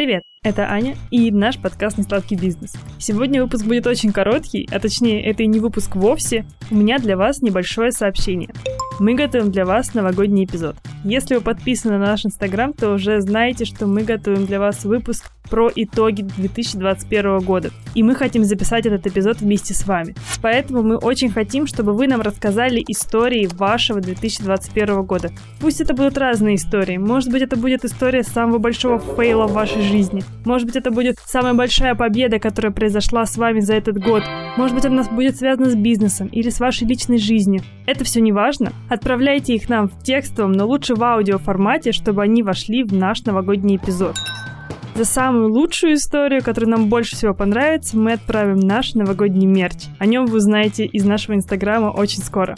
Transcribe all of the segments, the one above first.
Привет, это Аня и наш подкаст «Несладкий бизнес». Сегодня выпуск будет очень короткий, а точнее, это и не выпуск вовсе. У меня для вас небольшое сообщение. Мы готовим для вас новогодний эпизод. Если вы подписаны на наш инстаграм, то уже знаете, что мы готовим для вас выпуск про итоги 2021 года. И мы хотим записать этот эпизод вместе с вами. Поэтому мы очень хотим, чтобы вы нам рассказали истории вашего 2021 года. Пусть это будут разные истории. Может быть, это будет история самого большого фейла в вашей жизни. Может быть, это будет самая большая победа, которая произошла с вами за этот год. Может быть, она будет связана с бизнесом или с вашей личной жизнью. Это все не важно. Отправляйте их нам в текстовом, но лучше в аудио формате, чтобы они вошли в наш новогодний эпизод. За самую лучшую историю, которая нам больше всего понравится, мы отправим наш новогодний мерч. О нем вы узнаете из нашего инстаграма очень скоро.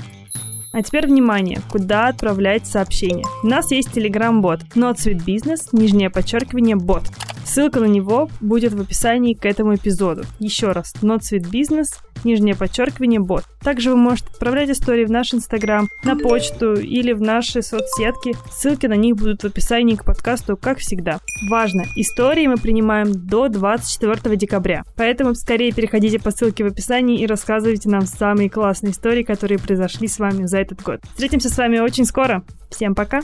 А теперь внимание, куда отправлять сообщения. У нас есть телеграм-бот Not Sweet Business, нижнее подчеркивание, бот. Ссылка на него будет в описании к этому эпизоду. Еще раз, Not Sweet Business, нижнее подчеркивание, бот. Также вы можете отправлять истории в наш инстаграм, на почту или в наши соцсетки. Ссылки на них будут в описании к подкасту, как всегда. Важно, истории мы принимаем до 24 декабря. Поэтому скорее переходите по ссылке в описании и рассказывайте нам самые классные истории, которые произошли с вами за этот год. Встретимся с вами очень скоро. Всем пока!